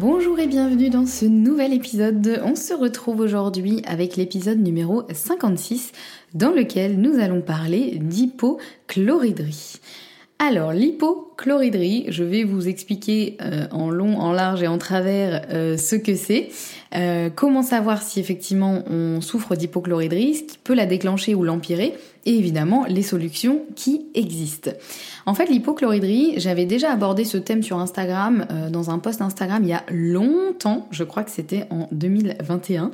Bonjour et bienvenue dans ce nouvel épisode. On se retrouve aujourd'hui avec l'épisode numéro 56 dans lequel nous allons parler d'hypochloridrie. Alors, l'hypochloridrie, je vais vous expliquer euh, en long, en large et en travers euh, ce que c'est. Euh, comment savoir si effectivement on souffre d'hypochloridrie, ce qui peut la déclencher ou l'empirer, et évidemment les solutions qui existent. En fait, l'hypochloridrie, j'avais déjà abordé ce thème sur Instagram, dans un post Instagram il y a longtemps, je crois que c'était en 2021,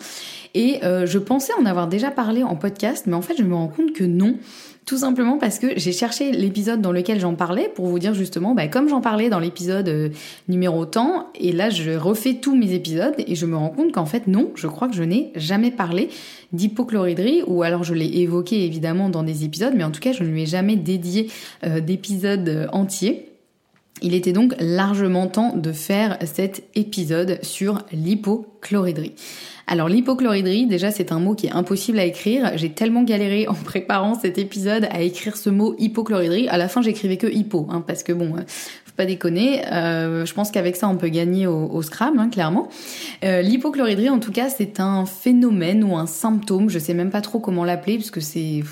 et je pensais en avoir déjà parlé en podcast, mais en fait je me rends compte que non. Tout simplement parce que j'ai cherché l'épisode dans lequel j'en parlais pour vous dire justement, bah, comme j'en parlais dans l'épisode euh, numéro temps, et là je refais tous mes épisodes et je me rends compte qu'en fait non, je crois que je n'ai jamais parlé d'hypochloridrie, ou alors je l'ai évoqué évidemment dans des épisodes, mais en tout cas je ne lui ai jamais dédié euh, d'épisode euh, entier. Il était donc largement temps de faire cet épisode sur l'hypochloridrie. Alors l'hypochloridrie, déjà c'est un mot qui est impossible à écrire. J'ai tellement galéré en préparant cet épisode à écrire ce mot hypochloridrie. À la fin j'écrivais que hypo, hein, parce que bon, euh, pas déconner. Euh, je pense qu'avec ça on peut gagner au, au Scrabble, hein, clairement. Euh, en tout cas c'est un phénomène ou un symptôme. Je sais même pas trop comment l'appeler parce que c'est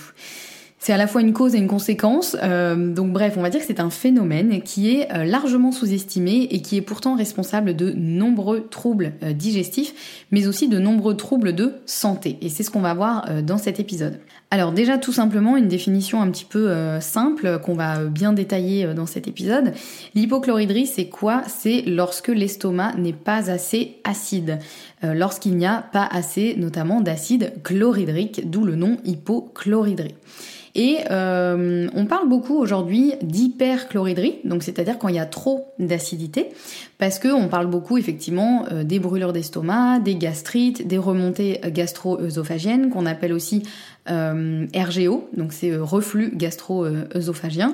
c'est à la fois une cause et une conséquence. Euh, donc bref, on va dire que c'est un phénomène qui est euh, largement sous-estimé et qui est pourtant responsable de nombreux troubles digestifs, mais aussi de nombreux troubles de santé. Et c'est ce qu'on va voir dans cet épisode. Alors déjà tout simplement une définition un petit peu simple qu'on va bien détailler dans cet épisode. L'hypochloridrie c'est quoi? C'est lorsque l'estomac n'est pas assez acide, lorsqu'il n'y a pas assez notamment d'acide chlorhydrique, d'où le nom hypochloridrie. Et euh, on parle beaucoup aujourd'hui d'hyperchloridrie, donc c'est-à-dire quand il y a trop d'acidité, parce qu'on parle beaucoup effectivement euh, des brûlures d'estomac, des gastrites, des remontées gastro-œsophagiennes, qu'on appelle aussi euh, RGO, donc c'est reflux gastro-œsophagien.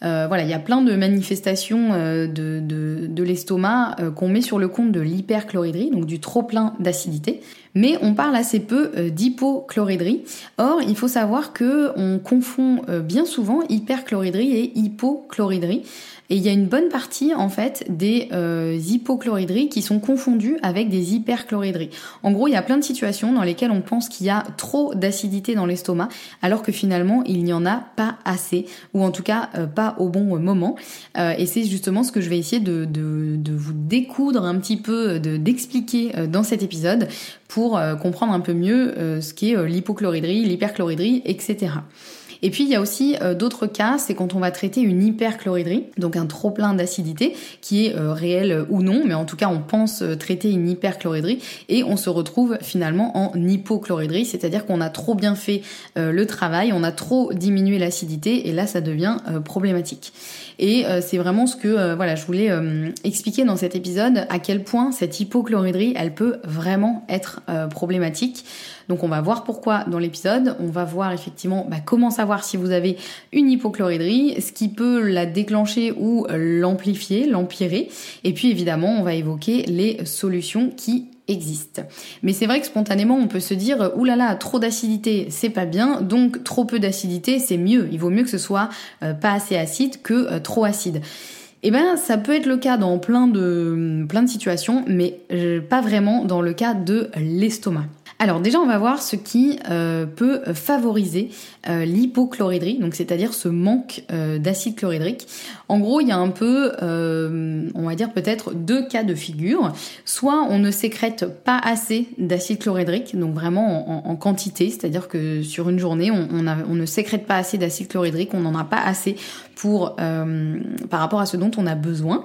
voilà, il y a plein de manifestations de, de, de l'estomac qu'on met sur le compte de l'hyperchloridrie, donc du trop plein d'acidité mais on parle assez peu euh, d'hypochloridrie. Or, il faut savoir que on confond euh, bien souvent hyperchloridrie et hypochloridrie. Et il y a une bonne partie en fait des euh, hypochloridries qui sont confondues avec des hyperchloridries. En gros, il y a plein de situations dans lesquelles on pense qu'il y a trop d'acidité dans l'estomac, alors que finalement il n'y en a pas assez, ou en tout cas euh, pas au bon moment. Euh, et c'est justement ce que je vais essayer de, vous découdre un petit peu, d'expliquer dans cet épisode pour comprendre un peu mieux ce qu'est l'hypochloridrie, l'hyperchloridrie, etc. Et puis il y a aussi d'autres cas, c'est quand on va traiter une hyperchloridrie, donc un trop plein d'acidité qui est réel ou non, mais en tout cas on pense traiter une hyperchloridrie et on se retrouve finalement en hypochloridrie, c'est-à-dire qu'on a trop bien fait le travail, on a trop diminué l'acidité et là ça devient problématique. Et euh, c'est vraiment ce que euh, voilà, je voulais euh, expliquer dans cet épisode à quel point cette hypochloridrie, elle peut vraiment être problématique. Donc on va voir pourquoi dans l'épisode, on va voir effectivement bah, comment si vous avez une hypochloridrie, ce qui peut la déclencher ou l'amplifier, l'empirer. Et puis évidemment, on va évoquer les solutions qui existe. Mais c'est vrai que spontanément, on peut se dire, oulala, là là, trop d'acidité, c'est pas bien, donc trop peu d'acidité, c'est mieux. Il vaut mieux que ce soit euh, pas assez acide que euh, trop acide. Eh ben, ça peut être le cas dans plein de, situations, mais euh, pas vraiment dans le cas de l'estomac. Alors déjà, on va voir ce qui euh, peut favoriser euh, donc c'est-à-dire ce manque euh, d'acide chlorhydrique. En gros, il y a un peu, on va dire peut-être deux cas de figure. Soit on ne sécrète pas assez d'acide chlorhydrique, donc vraiment en, quantité, c'est-à-dire que sur une journée, on, on, ne sécrète pas assez d'acide chlorhydrique, on n'en a pas assez pour par rapport à ce dont on a besoin.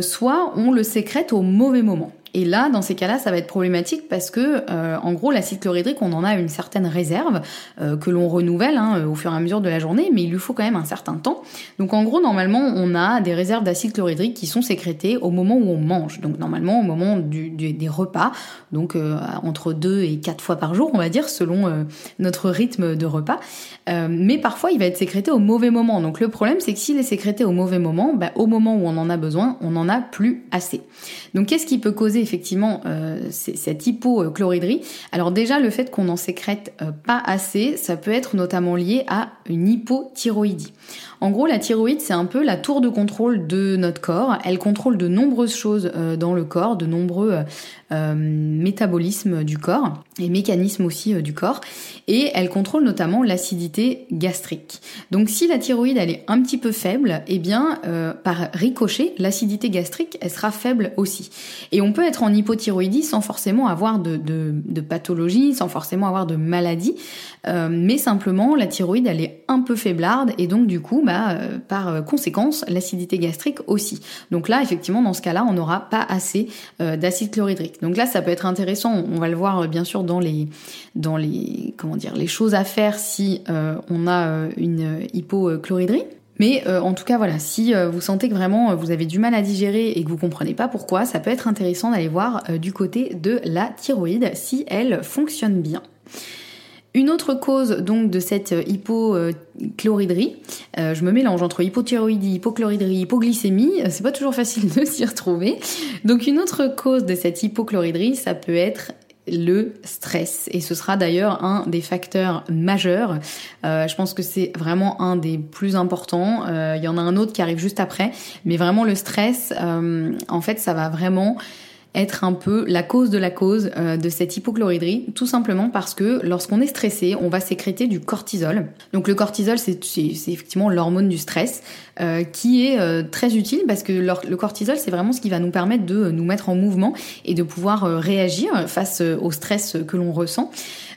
soit on le sécrète au mauvais moment. Et là, dans ces cas-là, ça va être problématique parce que, euh, en gros, l'acide chlorhydrique, on en a une certaine réserve euh, que l'on renouvelle hein, au fur et à mesure de la journée, mais il lui faut quand même un certain temps. Donc, en gros, normalement, on a des réserves d'acide chlorhydrique qui sont sécrétées au moment où on mange. Donc, normalement, au moment du, des repas, donc euh, entre deux et quatre fois par jour, on va dire, selon notre rythme de repas. mais parfois, il va être sécrété au mauvais moment. Donc, le problème, c'est que s'il est sécrété au mauvais moment, bah, au moment où on en a besoin, on n'en a plus assez. Donc, qu'est-ce qui peut causer effectivement euh, cette hypochloridrie. Alors déjà, le fait qu'on en sécrète euh, pas assez, ça peut être notamment lié à une hypothyroïdie. En gros, la thyroïde, c'est un peu la tour de contrôle de notre corps. Elle contrôle de nombreuses choses euh, dans le corps, de nombreux métabolismes du corps et mécanismes aussi du corps. Et elle contrôle notamment l'acidité gastrique. Donc si la thyroïde, elle est un petit peu faible, eh bien, par ricochet, l'acidité gastrique, elle sera faible aussi. Et on peut être en hypothyroïdie sans forcément avoir de, pathologie, sans forcément avoir de maladie, mais simplement la thyroïde, elle est un peu faiblarde et donc du coup, bah, euh, par conséquence, l'acidité gastrique aussi. Donc là, effectivement, dans ce cas-là, on n'aura pas assez euh, d'acide chlorhydrique. Donc là, ça peut être intéressant. On va le voir euh, bien sûr dans les, dans les, comment dire, les choses à faire si on a une hypochlorhydrie. Mais en tout cas, voilà, si vous sentez que vraiment vous avez du mal à digérer et que vous comprenez pas pourquoi, ça peut être intéressant d'aller voir du côté de la thyroïde si elle fonctionne bien. Une autre cause donc de cette hypochloridrie, euh, je me mélange entre hypothyroïdie, hypochloridrie, hypoglycémie, euh, c'est pas toujours facile de s'y retrouver. Donc une autre cause de cette hypochloridrie, ça peut être le stress. Et ce sera d'ailleurs un des facteurs majeurs. Euh, je pense que c'est vraiment un des plus importants. Il y en a un autre qui arrive juste après. Mais vraiment le stress, en fait, ça va vraiment être un peu la cause de la cause euh, de cette hypochloridrie, tout simplement parce que lorsqu'on est stressé, on va sécréter du cortisol. Donc le cortisol, c'est effectivement l'hormone du stress, euh, qui est euh, très utile parce que le cortisol, c'est vraiment ce qui va nous permettre de nous mettre en mouvement et de pouvoir réagir face au stress que l'on ressent.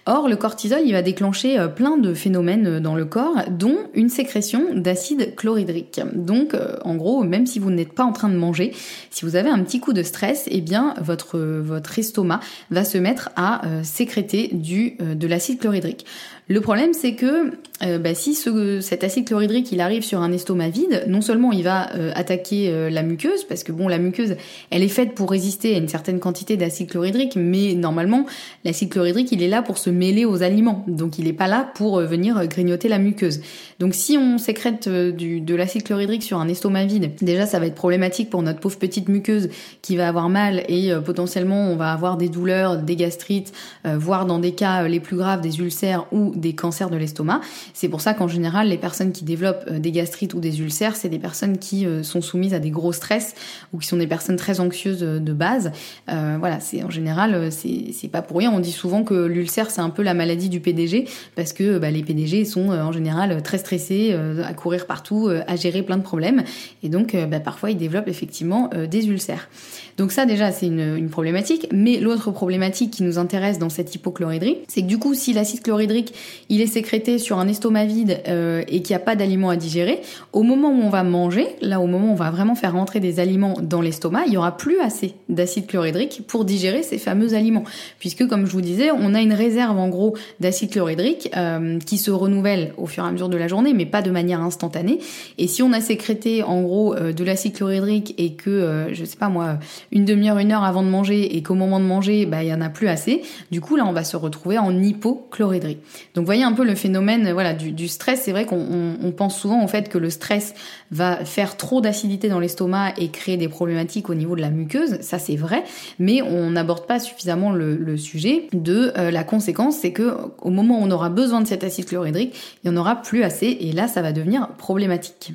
Or, le cortisol, il va déclencher euh, plein de phénomènes euh, dans le corps, dont une sécrétion d'acide chlorhydrique. Donc, euh, en gros, même si vous n'êtes pas en train de manger, si vous avez un petit coup de stress, eh bien, votre, votre estomac va se mettre à sécréter du, de l'acide chlorhydrique. Le problème, c'est que euh, bah, si ce, cet acide chlorhydrique il arrive sur un estomac vide, non seulement il va euh, attaquer euh, la muqueuse, parce que bon, la muqueuse, elle est faite pour résister à une certaine quantité d'acide chlorhydrique, mais normalement, l'acide chlorhydrique, il est là pour se mêler aux aliments, donc il n'est pas là pour venir grignoter la muqueuse. Donc si on sécrète du, de l'acide chlorhydrique sur un estomac vide, déjà ça va être problématique pour notre pauvre petite muqueuse qui va avoir mal et potentiellement on va avoir des douleurs, des gastrites, voire dans des cas les plus graves des ulcères ou des cancers de l'estomac. C'est pour ça qu'en général, les personnes qui développent euh, des gastrites ou des ulcères, c'est des personnes qui euh, sont soumises à des gros stress ou qui sont des personnes très anxieuses euh, de base. voilà, c'est en général, c'est pas pour rien. On dit souvent que l'ulcère, c'est un peu la maladie du PDG parce que bah, les PDG sont en général très stressés, à courir partout, à gérer plein de problèmes. Et donc, bah, parfois, ils développent effectivement des ulcères. Donc ça, déjà, c'est une, problématique. Mais l'autre problématique qui nous intéresse dans cette hypochloridrie, c'est que du coup, si l'acide chlorhydrique il est sécrété sur un estomac vide euh, et qu'il n'y a pas d'aliments à digérer, au moment où on va manger, là au moment où on va vraiment faire rentrer des aliments dans l'estomac, il y aura plus assez d'acide chlorhydrique pour digérer ces fameux aliments. Puisque comme je vous disais, on a une réserve en gros d'acide chlorhydrique euh, qui se renouvelle au fur et à mesure de la journée, mais pas de manière instantanée. Et si on a sécrété en gros euh, de l'acide chlorhydrique et que, je sais pas moi, une demi-heure, une heure avant de manger et qu'au moment de manger, bah il y en a plus assez, du coup là on va se retrouver en hypochloridrie. Donc voyez un peu le phénomène voilà du, stress. C'est vrai qu'on pense souvent au fait que le stress va faire trop d'acidité dans l'estomac et créer des problématiques au niveau de la muqueuse. Ça c'est vrai, mais on n'aborde pas suffisamment le, sujet de euh, la conséquence, c'est que au moment où on aura besoin de cet acide chlorhydrique, il n'y en aura plus assez et là ça va devenir problématique.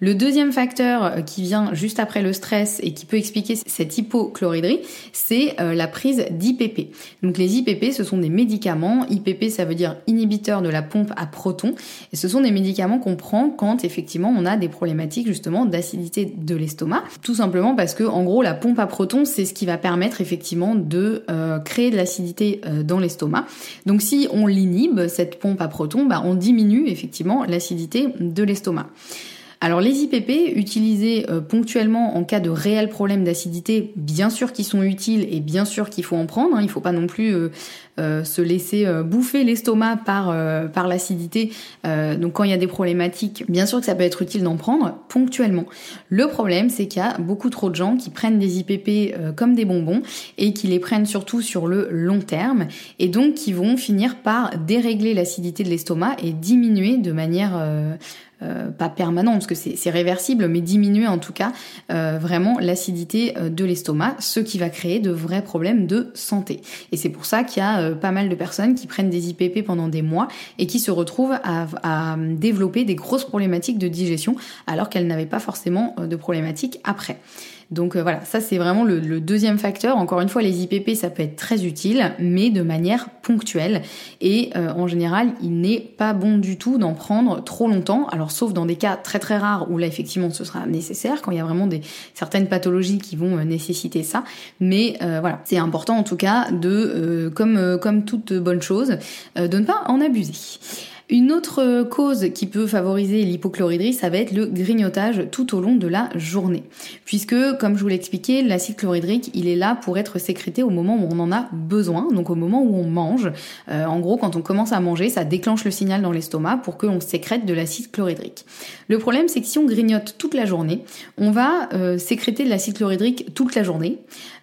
Le deuxième facteur euh, qui vient juste après le stress et qui peut expliquer cette hypochloridrie, c'est euh, la prise d'IPP. Donc les IPP, ce sont des médicaments. IPP, ça veut dire inhibiteur de la pompe à protons. Et ce sont des médicaments qu'on prend quand effectivement on a des problématiques justement d'acidité de l'estomac. Tout simplement parce que en gros la pompe à protons, c'est ce qui va permettre effectivement de euh, créer de l'acidité dans l'estomac. Donc si on l'inhibe, cette pompe à protons, bah, on diminue effectivement l'acidité de l'estomac. Alors les IPP utilisés euh, ponctuellement en cas de réels problèmes d'acidité, bien sûr qu'ils sont utiles et bien sûr qu'il faut en prendre. Hein. Il ne faut pas non plus euh, euh, se laisser bouffer l'estomac par par l'acidité. donc quand il y a des problématiques, bien sûr que ça peut être utile d'en prendre ponctuellement. Le problème, c'est qu'il y a beaucoup trop de gens qui prennent des IPP comme des bonbons et qui les prennent surtout sur le long terme et donc qui vont finir par dérégler l'acidité de l'estomac et diminuer de manière euh, pas permanent parce que c'est réversible, mais diminuer en tout cas euh, vraiment l'acidité euh, de l'estomac, ce qui va créer de vrais problèmes de santé. Et c'est pour ça qu'il y a pas mal de personnes qui prennent des IPP pendant des mois et qui se retrouvent à, à développer des grosses problématiques de digestion alors qu'elles n'avaient pas forcément de problématiques après. Donc euh, voilà, ça c'est vraiment le, deuxième facteur. Encore une fois, les IPP, ça peut être très utile, mais de manière ponctuelle. Et euh, en général, il n'est pas bon du tout d'en prendre trop longtemps. Alors sauf dans des cas très très rares où là effectivement ce sera nécessaire, quand il y a vraiment des certaines pathologies qui vont euh, nécessiter ça. Mais voilà, c'est important en tout cas de, comme comme toute bonne chose, de ne pas en abuser. Une autre cause qui peut favoriser l'hypochloridrie, ça va être le grignotage tout au long de la journée. Puisque, comme je vous l'ai expliqué, l'acide chlorhydrique, il est là pour être sécrété au moment où on en a besoin, donc au moment où on mange. Euh, en gros, quand on commence à manger, ça déclenche le signal dans l'estomac pour qu'on sécrète de l'acide chlorhydrique. Le problème, c'est que si on grignote toute la journée, on va euh, sécréter de l'acide chlorhydrique toute la journée,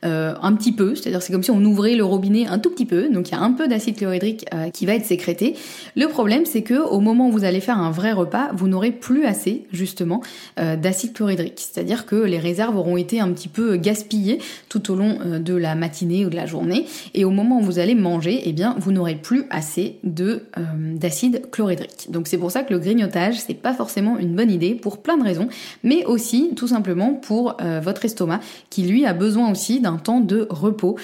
euh, un petit peu, c'est-à-dire c'est comme si on ouvrait le robinet un tout petit peu, donc il y a un peu d'acide chlorhydrique qui va être sécrété. Le problème, c'est que au moment où vous allez faire un vrai repas, vous n'aurez plus assez justement euh, d'acide chlorhydrique. C'est-à-dire que les réserves auront été un petit peu gaspillées tout au long euh, de la matinée ou de la journée, et au moment où vous allez manger, eh bien vous n'aurez plus assez euh, d'acide chlorhydrique. Donc c'est pour ça que le grignotage c'est pas forcément une bonne idée pour plein de raisons, mais aussi tout simplement pour votre estomac qui lui a besoin aussi d'un temps de repos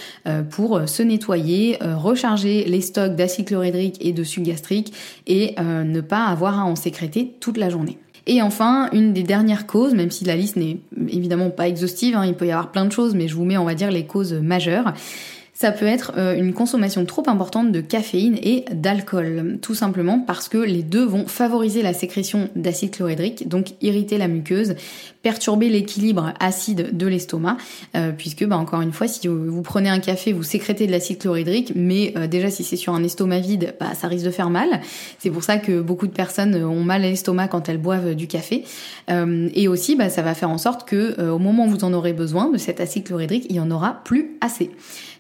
pour se nettoyer, recharger les stocks d'acide chlorhydrique et de sucre gastrique et euh, ne pas avoir à en sécréter toute la journée. Et enfin, une des dernières causes, même si la liste n'est évidemment pas exhaustive, hein, il peut y avoir plein de choses, mais je vous mets, on va dire, les causes majeures, ça peut être euh, une consommation trop importante de caféine et d'alcool, tout simplement parce que les deux vont favoriser la sécrétion d'acide chlorhydrique, donc irriter la muqueuse, perturber l'équilibre acide de l'estomac, euh, puisque bah, encore une fois, si vous prenez un café, vous sécrétez de l'acide chlorhydrique, mais euh, déjà si c'est sur un estomac vide, bah, ça risque de faire mal. C'est pour ça que beaucoup de personnes ont mal à l'estomac quand elles boivent du café. et aussi, bah, ça va faire en sorte que au moment où vous en aurez besoin de cet acide chlorhydrique, il y en aura plus assez.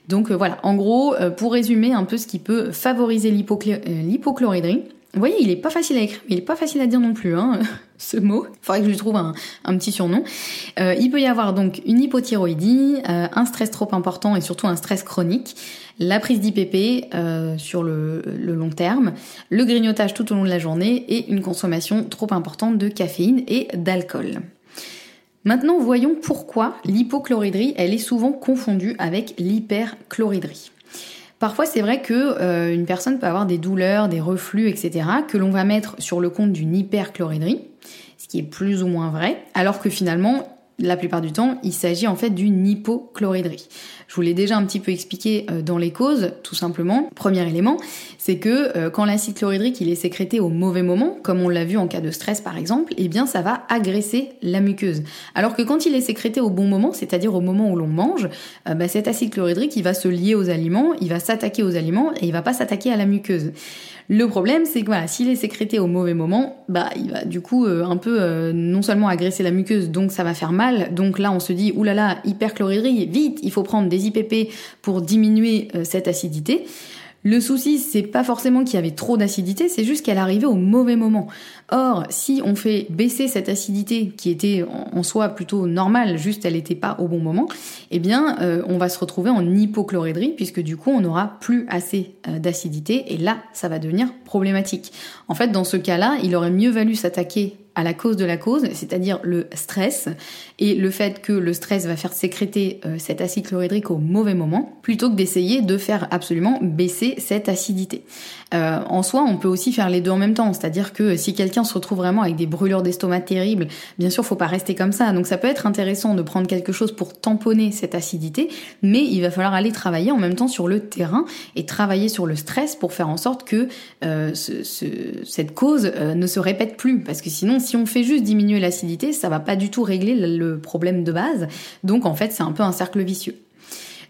Donc euh, voilà, en gros, euh, pour résumer un peu ce qui peut favoriser euh, l'hypochloridrie, vous voyez, il est pas facile à écrire, il est pas facile à dire non plus, hein, ce mot. Faudrait que je lui trouve un, petit surnom. il peut y avoir donc une hypothyroïdie, un stress trop important et surtout un stress chronique, la prise d'IPP sur le, le, long terme, le grignotage tout au long de la journée et une consommation trop importante de caféine et d'alcool. Maintenant, voyons pourquoi l'hypochloridrie, elle est souvent confondue avec l'hyperchloridrie. Parfois, c'est vrai que euh, une personne peut avoir des douleurs, des reflux, etc., que l'on va mettre sur le compte d'une hyperchloridrie, ce qui est plus ou moins vrai, alors que finalement, la plupart du temps, il s'agit en fait d'une hypochloridrie. Je vous l'ai déjà un petit peu expliqué euh, dans les causes, tout simplement. Premier élément, c'est que euh, quand l'acide chlorhydrique il est sécrété au mauvais moment, comme on l'a vu en cas de stress par exemple, eh bien ça va agresser la muqueuse. Alors que quand il est sécrété au bon moment, c'est-à-dire au moment où l'on mange, euh, bah, cet acide chlorhydrique il va se lier aux aliments, il va s'attaquer aux aliments et il va pas s'attaquer à la muqueuse. Le problème, c'est que voilà, s'il est sécrété au mauvais moment, bah il va du coup un peu non seulement agresser la muqueuse, donc ça va faire mal. Donc là, on se dit oulala, hyperchloridrie, vite, il faut prendre des IPP pour diminuer euh, cette acidité. Le souci, c'est pas forcément qu'il y avait trop d'acidité, c'est juste qu'elle arrivait au mauvais moment. Or, si on fait baisser cette acidité qui était en soi plutôt normale, juste elle n'était pas au bon moment, eh bien, euh, on va se retrouver en hypochloridrie puisque du coup, on n'aura plus assez euh, d'acidité et là, ça va devenir problématique. En fait, dans ce cas-là, il aurait mieux valu s'attaquer à la cause de la cause, c'est-à-dire le stress, et le fait que le stress va faire sécréter euh, cet acide chlorhydrique au mauvais moment, plutôt que d'essayer de faire absolument baisser cette acidité. Euh, en soi, on peut aussi faire les deux en même temps, c'est-à-dire que si quelqu'un se retrouve vraiment avec des brûlures d'estomac terribles, bien sûr, faut pas rester comme ça. Donc ça peut être intéressant de prendre quelque chose pour tamponner cette acidité, mais il va falloir aller travailler en même temps sur le terrain et travailler sur le stress pour faire en sorte que euh, cette cause ne se répète plus, parce que sinon, si on fait juste diminuer l'acidité, ça va pas du tout régler le problème de base. Donc en fait, c'est un peu un cercle vicieux.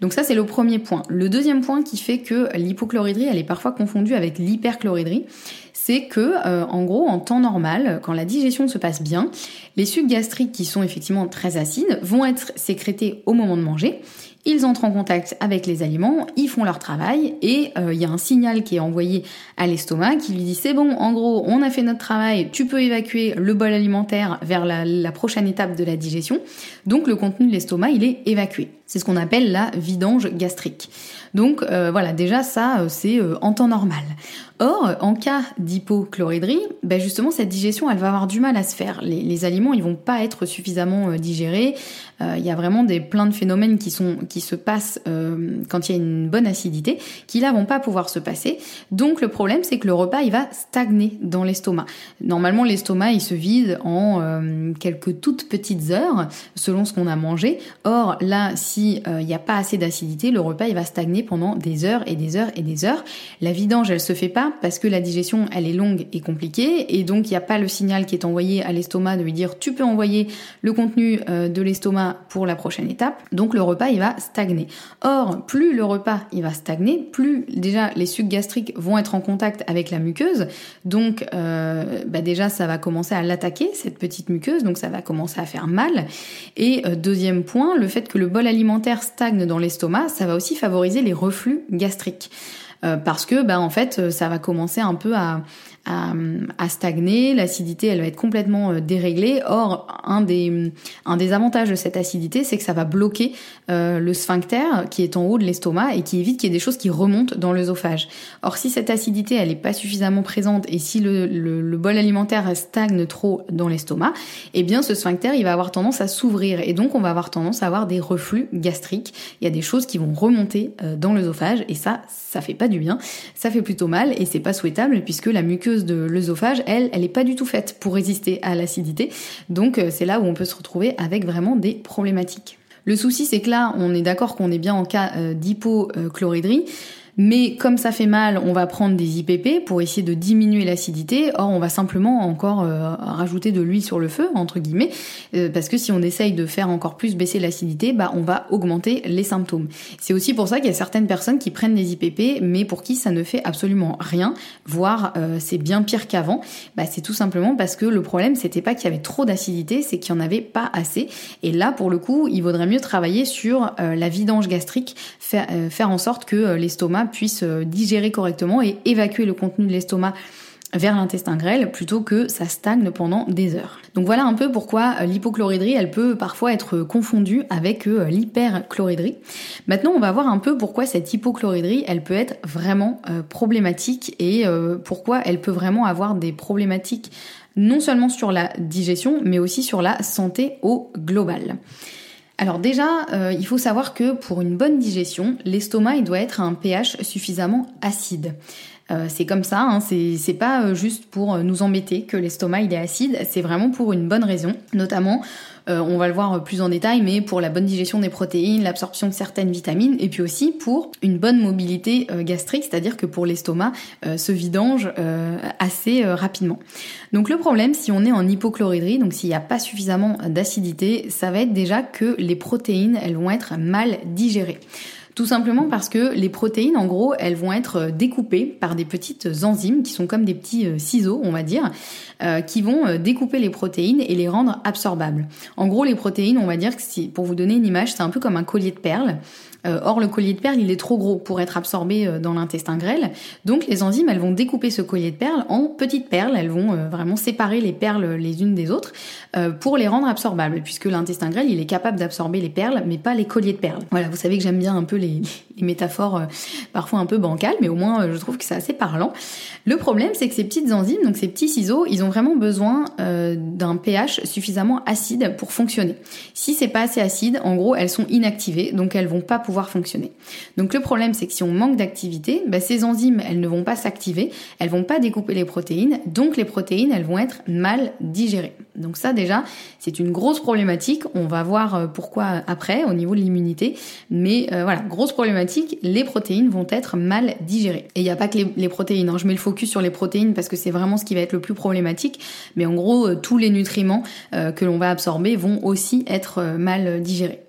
Donc ça, c'est le premier point. Le deuxième point qui fait que l'hypochloridrie, elle est parfois confondue avec l'hyperchloridrie, c'est que, euh, en gros, en temps normal, quand la digestion se passe bien, les sucs gastriques qui sont effectivement très acides vont être sécrétés au moment de manger ils entrent en contact avec les aliments, ils font leur travail et euh, il y a un signal qui est envoyé à l'estomac qui lui dit c'est bon, en gros, on a fait notre travail, tu peux évacuer le bol alimentaire vers la, la prochaine étape de la digestion. Donc le contenu de l'estomac, il est évacué. C'est ce qu'on appelle la vidange gastrique. Donc euh, voilà, déjà ça, euh, c'est euh, en temps normal. Or, en cas d'hypochloridrie, ben justement, cette digestion, elle va avoir du mal à se faire. Les, aliments, ils vont pas être suffisamment digérés. Il y a vraiment des plein de phénomènes qui sont qui se passent quand il y a une bonne acidité, qui là vont pas pouvoir se passer. Donc le problème, c'est que le repas, il va stagner dans l'estomac. Normalement, l'estomac, il se vide en quelques toutes petites heures, selon ce qu'on a mangé. Or là, si il n'y a pas assez d'acidité, le repas, il va stagner pendant des heures et des heures et des heures. La vidange, elle se fait pas parce que la digestion, elle est longue et compliquée et donc il n'y a pas le signal qui est envoyé à l'estomac de lui dire tu peux envoyer le contenu euh, de l'estomac pour la prochaine étape. Donc le repas, il va stagner. Or, plus le repas, il va stagner, plus déjà les sucs gastriques vont être en contact avec la muqueuse. Donc euh, bah déjà, ça va commencer à l'attaquer, cette petite muqueuse, donc ça va commencer à faire mal. Et euh, deuxième point, le fait que le bol alimentaire stagne dans l'estomac, ça va aussi favoriser les reflux gastriques. Euh, parce que bah en fait euh, ça va commencer un peu à, à, stagner, l'acidité elle va être complètement euh, déréglée. Or, un des, un des avantages de cette acidité, c'est que ça va bloquer euh, le sphincter qui est en haut de l'estomac et qui évite qu'il y ait des choses qui remontent dans l'œsophage. Or, si cette acidité elle est pas suffisamment présente et si le, le, bol alimentaire stagne trop dans l'estomac, eh bien ce sphincter il va avoir tendance à s'ouvrir et donc on va avoir tendance à avoir des reflux gastriques. Il y a des choses qui vont remonter euh, dans l'œsophage et ça, ça fait pas du bien, ça fait plutôt mal et c'est pas souhaitable puisque la muqueuse de l'œsophage, elle, elle n'est pas du tout faite pour résister à l'acidité. Donc euh, c'est là où on peut se retrouver avec vraiment des problématiques. Le souci, c'est que là, on est d'accord qu'on est bien en cas euh, d'hypochloridrie. Mais comme ça fait mal, on va prendre des IPP pour essayer de diminuer l'acidité. Or, on va simplement encore euh, rajouter de l'huile sur le feu, entre guillemets, euh, parce que si on essaye de faire encore plus baisser l'acidité, bah, on va augmenter les symptômes. C'est aussi pour ça qu'il y a certaines personnes qui prennent des IPP, mais pour qui ça ne fait absolument rien, voire euh, c'est bien pire qu'avant. Bah, c'est tout simplement parce que le problème, c'était pas qu'il y avait trop d'acidité, c'est qu'il n'y en avait pas assez. Et là, pour le coup, il vaudrait mieux travailler sur la vidange gastrique, faire, faire en sorte que l'estomac puisse euh, digérer correctement et évacuer le contenu de l'estomac vers l'intestin grêle plutôt que ça stagne pendant des heures. Donc voilà un peu pourquoi euh, l'hypochloridrie elle peut parfois être confondue avec euh, l'hyperchloridrie. Maintenant on va voir un peu pourquoi cette hypochloridrie elle peut être vraiment problématique et pourquoi elle peut vraiment avoir des problématiques non seulement sur la digestion mais aussi sur la santé au global. Alors déjà, euh, il faut savoir que pour une bonne digestion, l'estomac doit être à un pH suffisamment acide. Euh, c'est comme ça, hein, c'est pas euh, juste pour nous embêter que l'estomac il est acide, c'est vraiment pour une bonne raison, notamment on va le voir plus en détail, mais pour la bonne digestion des protéines, l'absorption de certaines vitamines, et puis aussi pour une bonne mobilité gastrique, c'est-à-dire que pour l'estomac se vidange assez rapidement. Donc le problème, si on est en hypochloridrie, donc s'il n'y a pas suffisamment d'acidité, ça va être déjà que les protéines, elles vont être mal digérées. Tout simplement parce que les protéines, en gros, elles vont être découpées par des petites enzymes qui sont comme des petits euh, ciseaux, on va dire, euh, qui vont euh, découper les protéines et les rendre absorbables. En gros, les protéines, on va dire que si, pour vous donner une image, c'est un peu comme un collier de perles. Euh, or, le collier de perles, il est trop gros pour être absorbé euh, dans l'intestin grêle. Donc, les enzymes, elles vont découper ce collier de perles en petites perles. Elles vont euh, vraiment séparer les perles les unes des autres pour les rendre absorbables, puisque l'intestin grêle, il est capable d'absorber les perles, mais pas les colliers de perles. Voilà, vous savez que j'aime bien un peu les, métaphores parfois un peu bancales, mais au moins, je trouve que c'est assez parlant. Le problème, c'est que ces petites enzymes, donc ces petits ciseaux, ils ont vraiment besoin d'un pH suffisamment acide pour fonctionner. Si c'est pas assez acide, en gros, elles sont inactivées, donc elles vont pas pouvoir fonctionner. Donc le problème, c'est que si on manque d'activité, bah, ces enzymes, elles ne vont pas s'activer, elles vont pas découper les protéines, donc les protéines, elles vont être mal digérées. Donc ça déjà, c'est une grosse problématique. On va voir euh, pourquoi après au niveau de l'immunité, mais euh, voilà, grosse problématique, les protéines vont être mal digérées. Et il n'y a pas que les, protéines. Hein. Je mets le focus sur les protéines parce que c'est vraiment ce qui va être le plus problématique. Mais en gros, euh, tous les nutriments que l'on va absorber vont aussi être mal digérés.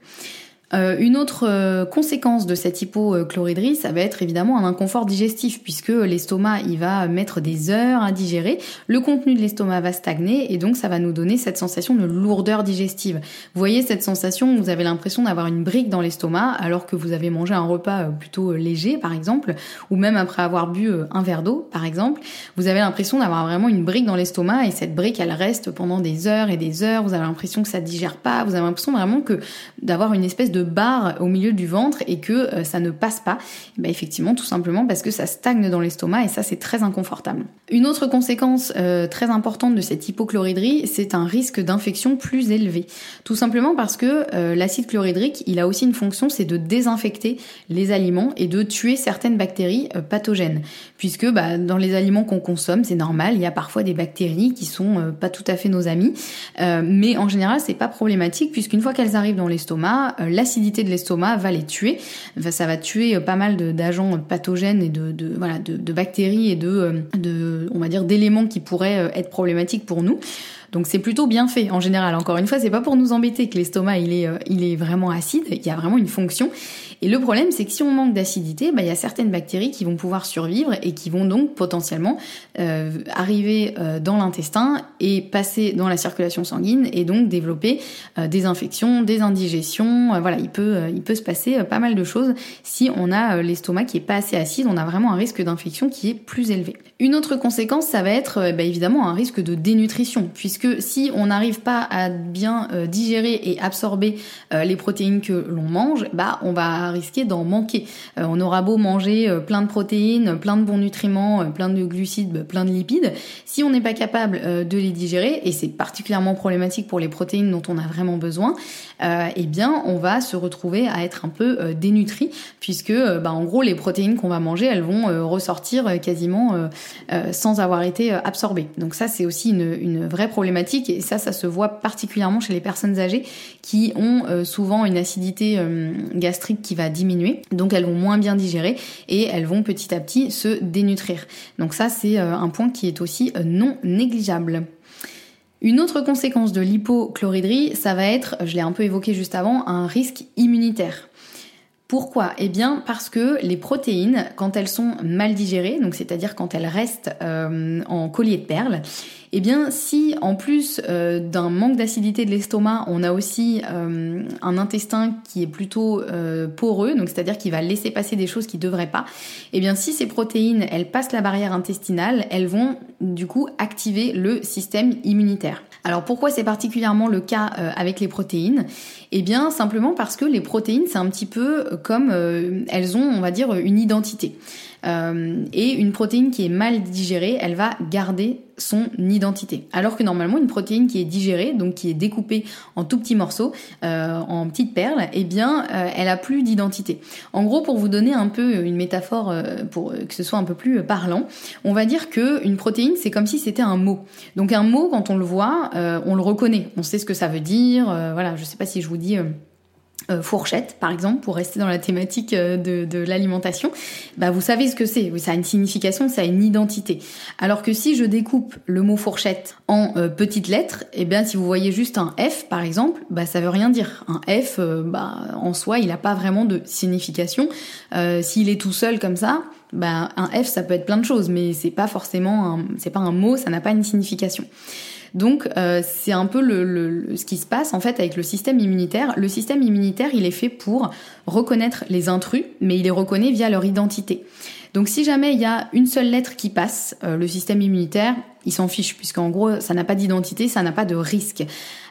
Euh, une autre euh, conséquence de cette hypochloridrie, ça va être évidemment un inconfort digestif puisque l'estomac il va mettre des heures à digérer, le contenu de l'estomac va stagner et donc ça va nous donner cette sensation de lourdeur digestive. Vous voyez cette sensation vous avez l'impression d'avoir une brique dans l'estomac alors que vous avez mangé un repas euh, plutôt léger par exemple ou même après avoir bu un verre d'eau par exemple, vous avez l'impression d'avoir vraiment une brique dans l'estomac et cette brique elle reste pendant des heures et des heures, vous avez l'impression que ça digère pas, vous avez l'impression vraiment que d'avoir une espèce de barre au milieu du ventre et que euh, ça ne passe pas bah, Effectivement, tout simplement parce que ça stagne dans l'estomac et ça c'est très inconfortable. Une autre conséquence euh, très importante de cette hypochloridrie, c'est un risque d'infection plus élevé. Tout simplement parce que euh, l'acide chlorhydrique, il a aussi une fonction, c'est de désinfecter les aliments et de tuer certaines bactéries pathogènes. Puisque bah, dans les aliments qu'on consomme, c'est normal, il y a parfois des bactéries qui sont pas tout à fait nos amis, mais en général c'est pas problématique puisqu'une fois qu'elles arrivent dans l'estomac, l'acide l'acidité de l'estomac va les tuer. ça va tuer euh, pas mal d'agents pathogènes et de, voilà de, bactéries et de, euh, de on va dire d'éléments qui pourraient euh, être problématiques pour nous. Donc c'est plutôt bien fait en général. Encore une fois, c'est pas pour nous embêter que l'estomac il est, il est vraiment acide. Il y a vraiment une fonction. Et le problème, c'est que si on manque d'acidité, bah, il y a certaines bactéries qui vont pouvoir survivre et qui vont donc potentiellement euh, arriver euh, dans l'intestin et passer dans la circulation sanguine et donc développer euh, des infections, des indigestions. voilà, il peut, il peut se passer pas mal de choses si on a l'estomac qui est pas assez acide. On a vraiment un risque d'infection qui est plus élevé. Une autre conséquence, ça va être bah, évidemment un risque de dénutrition, puisque si on n'arrive pas à bien digérer et absorber les protéines que l'on mange, bah on va risquer d'en manquer. Euh, on aura beau manger euh, plein de protéines, plein de bons nutriments, euh, plein de glucides, plein de lipides, si on n'est pas capable de les digérer, et c'est particulièrement problématique pour les protéines dont on a vraiment besoin, eh bien on va se retrouver à être un peu dénutri, puisque bah, en gros les protéines qu'on va manger, elles vont ressortir quasiment sans avoir été absorbées. Donc ça c'est aussi une, une, vraie problématique, et ça ça se voit particulièrement chez les personnes âgées qui ont souvent une acidité gastrique qui va diminuer, donc elles vont moins bien digérer et elles vont petit à petit se dénutrir. Donc ça c'est euh, un point qui est aussi euh, non négligeable. Une autre conséquence de l'hypochloridrie, ça va être, je l'ai un peu évoqué juste avant, un risque immunitaire. Pourquoi? Eh bien parce que les protéines, quand elles sont mal digérées, donc c'est-à-dire quand elles restent euh, en collier de perles, eh bien si en plus euh, d'un manque d'acidité de l'estomac, on a aussi euh, un intestin qui est plutôt poreux, donc c'est-à-dire qui va laisser passer des choses qui ne devraient pas, eh bien si ces protéines, elles passent la barrière intestinale, elles vont du coup activer le système immunitaire. Alors pourquoi c'est particulièrement le cas euh, avec les protéines? Eh bien simplement parce que les protéines c'est un petit peu comme euh, elles ont on va dire une identité. Et une protéine qui est mal digérée, elle va garder son identité. Alors que normalement, une protéine qui est digérée, donc qui est découpée en tout petits morceaux, en petites perles, eh bien, elle a plus d'identité. En gros, pour vous donner un peu une métaphore, pour que ce soit un peu plus parlant, on va dire que une protéine, c'est comme si c'était un mot. Donc un mot, quand on le voit, on le reconnaît, on sait ce que ça veut dire. voilà, je sais pas si je vous dis euh, fourchette, par exemple, pour rester dans la thématique euh, de, l'alimentation, bah vous savez ce que c'est. Ça a une signification, ça a une identité. Alors que si je découpe le mot fourchette en euh, petites lettres, et eh bien si vous voyez juste un F, par exemple, bah ça veut rien dire. Un F, bah en soi, il n'a pas vraiment de signification. S'il est tout seul comme ça, bah un F, ça peut être plein de choses, mais c'est pas forcément, c'est pas un mot, ça n'a pas une signification. Donc euh, c'est un peu ce qui se passe en fait avec le système immunitaire. Le système immunitaire, il est fait pour reconnaître les intrus, mais il les reconnaît via leur identité. Donc si jamais il y a une seule lettre qui passe, euh, le système immunitaire, il s'en fiche, puisqu'en gros, ça n'a pas d'identité, ça n'a pas de risque.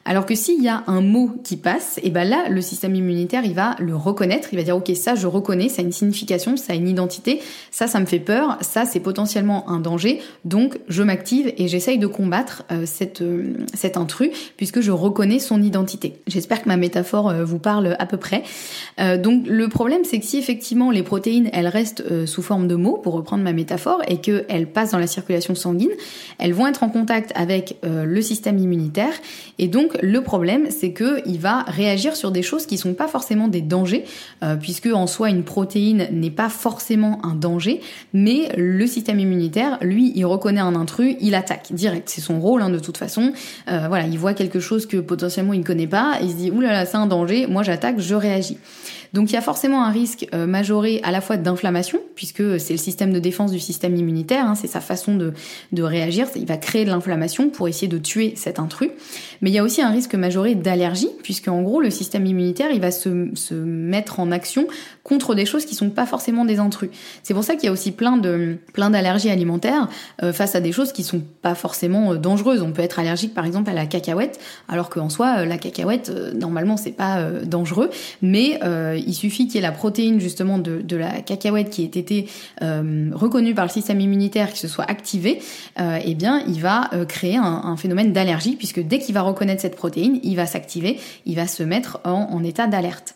Alors que s'il y a un mot qui passe, et eh ben là, le système immunitaire, il va le reconnaître, il va dire, ok, ça, je reconnais, ça a une signification, ça a une identité, ça, ça me fait peur, ça, c'est potentiellement un danger, donc je m'active et j'essaye de combattre euh, cette, euh, cet intrus, puisque je reconnais son identité. J'espère que ma métaphore euh, vous parle à peu près. donc le problème, c'est que si effectivement les protéines, elles restent sous forme de mots, pour reprendre ma métaphore, et qu'elles passent dans la circulation sanguine, elles vont être en contact avec le système immunitaire, et donc le problème, c'est que il va réagir sur des choses qui sont pas forcément des dangers, euh, puisque en soi une protéine n'est pas forcément un danger, mais le système immunitaire, lui, il reconnaît un intrus, il attaque direct. C'est son rôle hein, de toute façon. Euh, voilà, il voit quelque chose que potentiellement il ne connaît pas, il se dit oulala, c'est un danger, moi j'attaque, je réagis. Donc il y a forcément un risque euh, majoré à la fois d'inflammation, puisque c'est le système de défense du système immunitaire, hein, c'est sa façon de, de réagir, il va créer de l'inflammation pour essayer de tuer cet intrus. Mais il y a aussi un risque majoré d'allergie, puisque en gros le système immunitaire il va se, se mettre en action contre des choses qui sont pas forcément des intrus. C'est pour ça qu'il y a aussi plein de plein d'allergies alimentaires euh, face à des choses qui sont pas forcément euh, dangereuses. On peut être allergique par exemple à la cacahuète, alors qu'en soi la cacahuète normalement c'est pas dangereux, mais il suffit qu'il y ait la protéine justement de, la cacahuète qui ait été euh, reconnue par le système immunitaire, qui se soit activée, euh, eh bien il va euh, créer un, phénomène d'allergie, puisque dès qu'il va cette protéine, il va s'activer, il va se mettre en état d'alerte.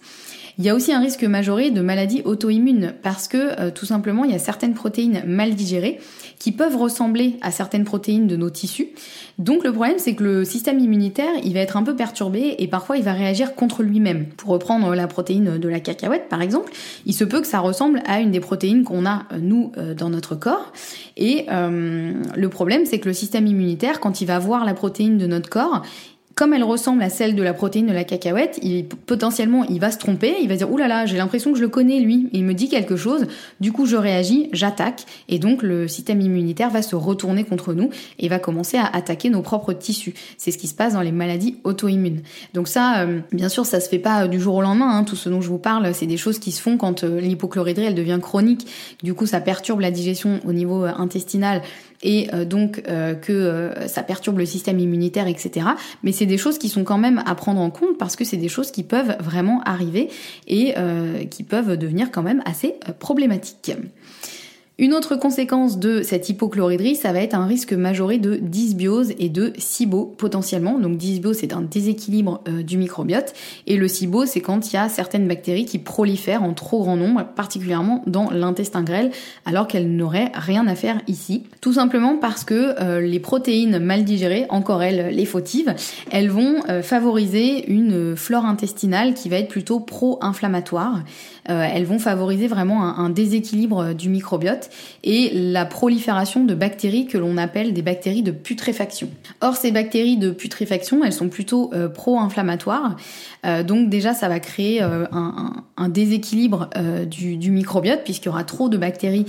Il y a aussi un risque majoré de maladies auto-immunes parce que euh, tout simplement il y a certaines protéines mal digérées qui peuvent ressembler à certaines protéines de nos tissus. Donc le problème c'est que le système immunitaire il va être un peu perturbé et parfois il va réagir contre lui-même. Pour reprendre la protéine de la cacahuète par exemple, il se peut que ça ressemble à une des protéines qu'on a euh, nous euh, dans notre corps et le problème c'est que le système immunitaire quand il va voir la protéine de notre corps, comme elle ressemble à celle de la protéine de la cacahuète, il, potentiellement il va se tromper, il va dire oulala, là là, j'ai l'impression que je le connais lui, il me dit quelque chose, du coup je réagis, j'attaque, et donc le système immunitaire va se retourner contre nous et va commencer à attaquer nos propres tissus. C'est ce qui se passe dans les maladies auto-immunes. Donc ça, euh, bien sûr, ça se fait pas du jour au lendemain. Hein. tout ce dont je vous parle, c'est des choses qui se font quand euh, l'hypochloridrie elle devient chronique. Du coup, ça perturbe la digestion au niveau euh, intestinal et euh, donc euh, que euh, ça perturbe le système immunitaire, etc. Mais c'est des choses qui sont quand même à prendre en compte parce que c'est des choses qui peuvent vraiment arriver et qui peuvent devenir quand même assez problématiques. Une autre conséquence de cette hypochloridrie, ça va être un risque majoré de dysbiose et de SIBO potentiellement. Donc dysbiose, c'est un déséquilibre euh, du microbiote et le SIBO, c'est quand il y a certaines bactéries qui prolifèrent en trop grand nombre, particulièrement dans l'intestin grêle, alors qu'elles n'auraient rien à faire ici. Tout simplement parce que euh, les protéines mal digérées, encore elles, les fautives, elles vont euh, favoriser une flore intestinale qui va être plutôt pro-inflammatoire. Elles vont favoriser vraiment un déséquilibre du microbiote et la prolifération de bactéries que l'on appelle des bactéries de putréfaction. Or, ces bactéries de putréfaction, elles sont plutôt euh, pro-inflammatoires. Euh, donc déjà, ça va créer euh, un, déséquilibre du, du, microbiote puisqu'il y aura trop de bactéries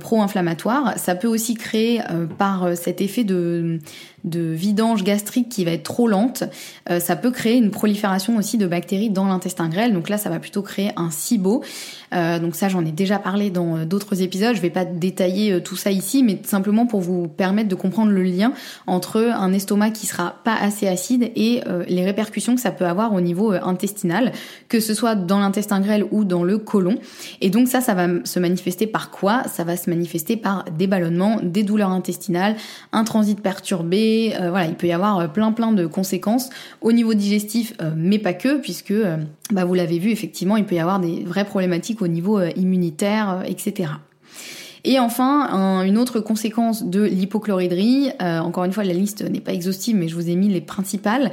pro-inflammatoires. Ça peut aussi créer par cet effet de de vidange gastrique qui va être trop lente, euh, ça peut créer une prolifération aussi de bactéries dans l'intestin grêle. Donc là, ça va plutôt créer un SIBO. Euh, donc ça, j'en ai déjà parlé dans euh, d'autres épisodes. Je vais pas détailler tout ça ici, mais simplement pour vous permettre de comprendre le lien entre un estomac qui sera pas assez acide et les répercussions que ça peut avoir au niveau intestinal, que ce soit dans l'intestin grêle ou dans le côlon. Et donc ça, ça va se manifester par quoi? Ça va se manifester par des ballonnements, des douleurs intestinales, un transit perturbé. voilà, il peut y avoir plein plein de conséquences au niveau digestif, mais pas que, puisque bah, vous l'avez vu, effectivement, il peut y avoir des vraies problématiques au niveau euh, immunitaire, euh, etc. Et enfin, une autre conséquence de l'hypochloridrie, euh, encore une fois la liste n'est pas exhaustive mais je vous ai mis les principales,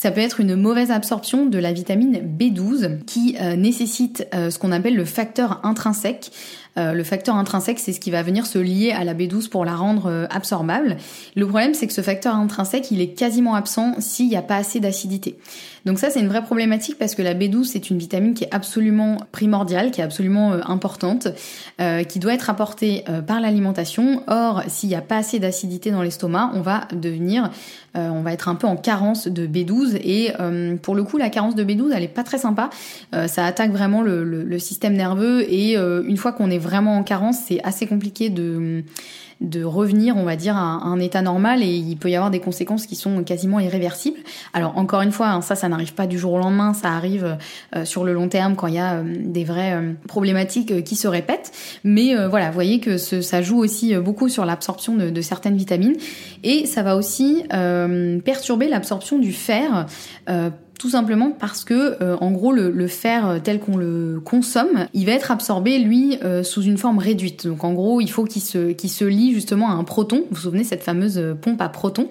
ça peut être une mauvaise absorption de la vitamine B12 qui nécessite ce qu'on appelle le facteur intrinsèque. le facteur intrinsèque, c'est ce qui va venir se lier à la B12 pour la rendre absorbable. Le problème, c'est que ce facteur intrinsèque, il est quasiment absent s'il n'y a pas assez d'acidité. Donc ça, c'est une vraie problématique parce que la B12, c'est une vitamine qui est absolument primordiale, qui est absolument euh, importante, euh, qui doit être apportée euh, par l'alimentation. Or, s'il n'y a pas assez d'acidité dans l'estomac, on va devenir, on va être un peu en carence de B12. Et pour le coup, la carence de B12, elle est pas très sympa. ça attaque vraiment le, le système nerveux et une fois qu'on est vraiment en carence, c'est assez compliqué de de revenir, on va dire, à un état normal et il peut y avoir des conséquences qui sont quasiment irréversibles. Alors encore une fois, hein, ça, ça n'arrive pas du jour au lendemain, ça arrive euh, sur le long terme quand il y a euh, des vraies euh, problématiques qui se répètent. Mais voilà, vous voyez que ça joue aussi beaucoup sur l'absorption de, de, certaines vitamines et ça va aussi perturber l'absorption du fer tout simplement parce que, euh, en gros, le, fer euh, tel qu'on le consomme, il va être absorbé, lui, euh, sous une forme réduite. Donc, en gros, il faut qu'il se, qu'il se lie justement à un proton. Vous vous souvenez cette fameuse pompe à proton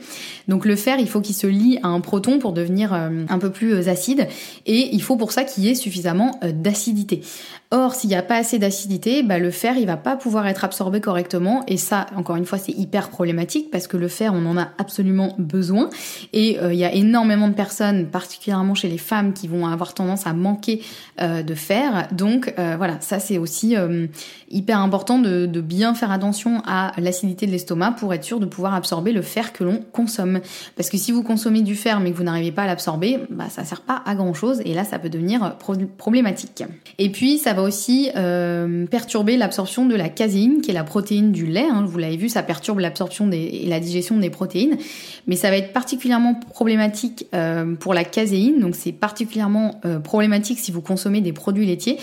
Donc, le fer, il faut qu'il se lie à un proton pour devenir un peu plus acide. Et il faut pour ça qu'il y ait suffisamment d'acidité. Or, s'il n'y a pas assez d'acidité, bah, le fer, il va pas pouvoir être absorbé correctement. Et ça, encore une fois, c'est hyper problématique parce que le fer, on en a absolument besoin. Et il y a énormément de personnes, particulièrement chez les femmes qui vont avoir tendance à manquer euh, de fer. Donc euh, voilà, ça c'est aussi euh, hyper important de, bien faire attention à l'acidité de l'estomac pour être sûr de pouvoir absorber le fer que l'on consomme. Parce que si vous consommez du fer mais que vous n'arrivez pas à l'absorber, bah ça sert pas à grand chose et là ça peut devenir problématique. Et puis ça va aussi perturber l'absorption de la caséine qui est la protéine du lait. Hein. vous l'avez vu, ça perturbe l'absorption et la digestion des protéines, mais ça va être particulièrement problématique pour la caséine donc c'est particulièrement euh, problématique si vous consommez des produits laitiers,